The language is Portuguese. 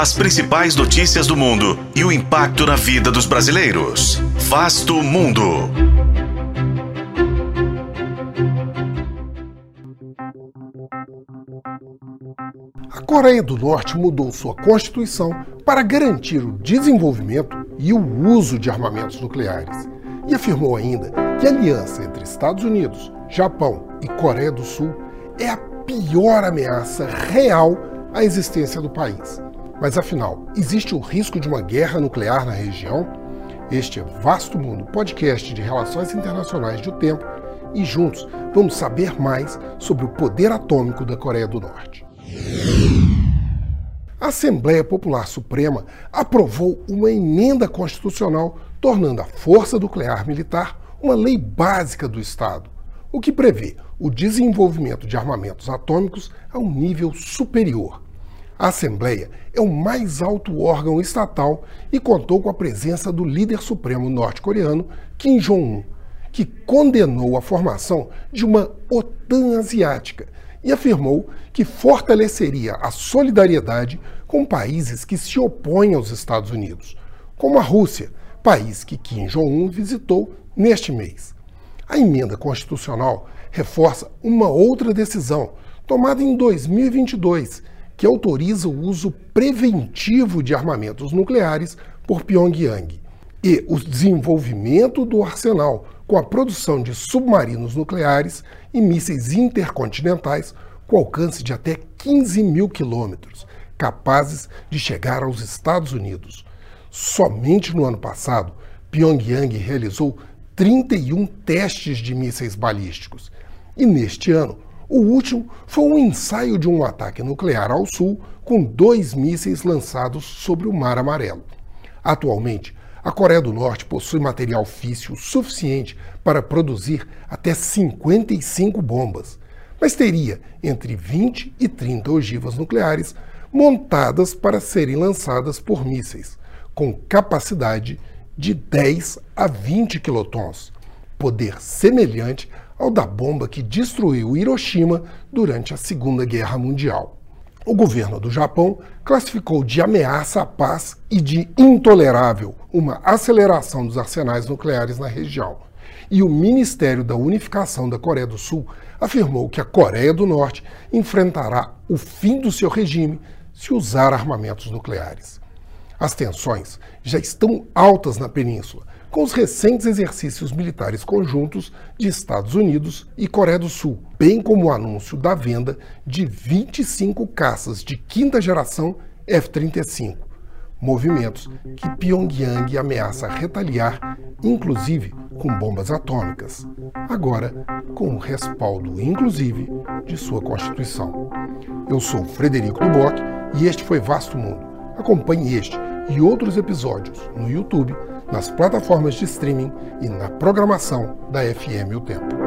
As principais notícias do mundo e o impacto na vida dos brasileiros. Vasto Mundo. A Coreia do Norte mudou sua constituição para garantir o desenvolvimento e o uso de armamentos nucleares. E afirmou ainda que a aliança entre Estados Unidos, Japão e Coreia do Sul é a pior ameaça real à existência do país. Mas afinal, existe o risco de uma guerra nuclear na região? Este é Vasto Mundo, podcast de relações internacionais do tempo, e juntos vamos saber mais sobre o poder atômico da Coreia do Norte. A Assembleia Popular Suprema aprovou uma emenda constitucional tornando a força nuclear militar uma lei básica do Estado, o que prevê o desenvolvimento de armamentos atômicos a um nível superior. A Assembleia é o mais alto órgão estatal e contou com a presença do líder supremo norte-coreano Kim Jong-un, que condenou a formação de uma OTAN asiática e afirmou que fortaleceria a solidariedade com países que se opõem aos Estados Unidos, como a Rússia, país que Kim Jong-un visitou neste mês. A emenda constitucional reforça uma outra decisão tomada em 2022, que autoriza o uso preventivo de armamentos nucleares por Pyongyang e o desenvolvimento do arsenal com a produção de submarinos nucleares e mísseis intercontinentais com alcance de até 15 mil quilômetros, capazes de chegar aos Estados Unidos. Somente no ano passado, Pyongyang realizou 31 testes de mísseis balísticos. E neste ano, o último foi um ensaio de um ataque nuclear ao sul com dois mísseis lançados sobre o Mar Amarelo. Atualmente, a Coreia do Norte possui material físsil suficiente para produzir até 55 bombas, mas teria entre 20 e 30 ogivas nucleares montadas para serem lançadas por mísseis, com capacidade de 10 a 20 quilotons, poder semelhante ao da bomba que destruiu Hiroshima durante a Segunda Guerra Mundial. O governo do Japão classificou de ameaça à paz e de intolerável uma aceleração dos arsenais nucleares na região. E o Ministério da Unificação da Coreia do Sul afirmou que a Coreia do Norte enfrentará o fim do seu regime se usar armamentos nucleares. As tensões já estão altas na península, com os recentes exercícios militares conjuntos de Estados Unidos e Coreia do Sul, bem como o anúncio da venda de 25 caças de quinta geração F-35. Movimentos que Pyongyang ameaça retaliar, inclusive com bombas atômicas, agora com o respaldo, inclusive, de sua Constituição. Eu sou Frederico Duboc e este foi Vasto Mundo. Acompanhe este e outros episódios no YouTube, nas plataformas de streaming e na programação da FM O Tempo.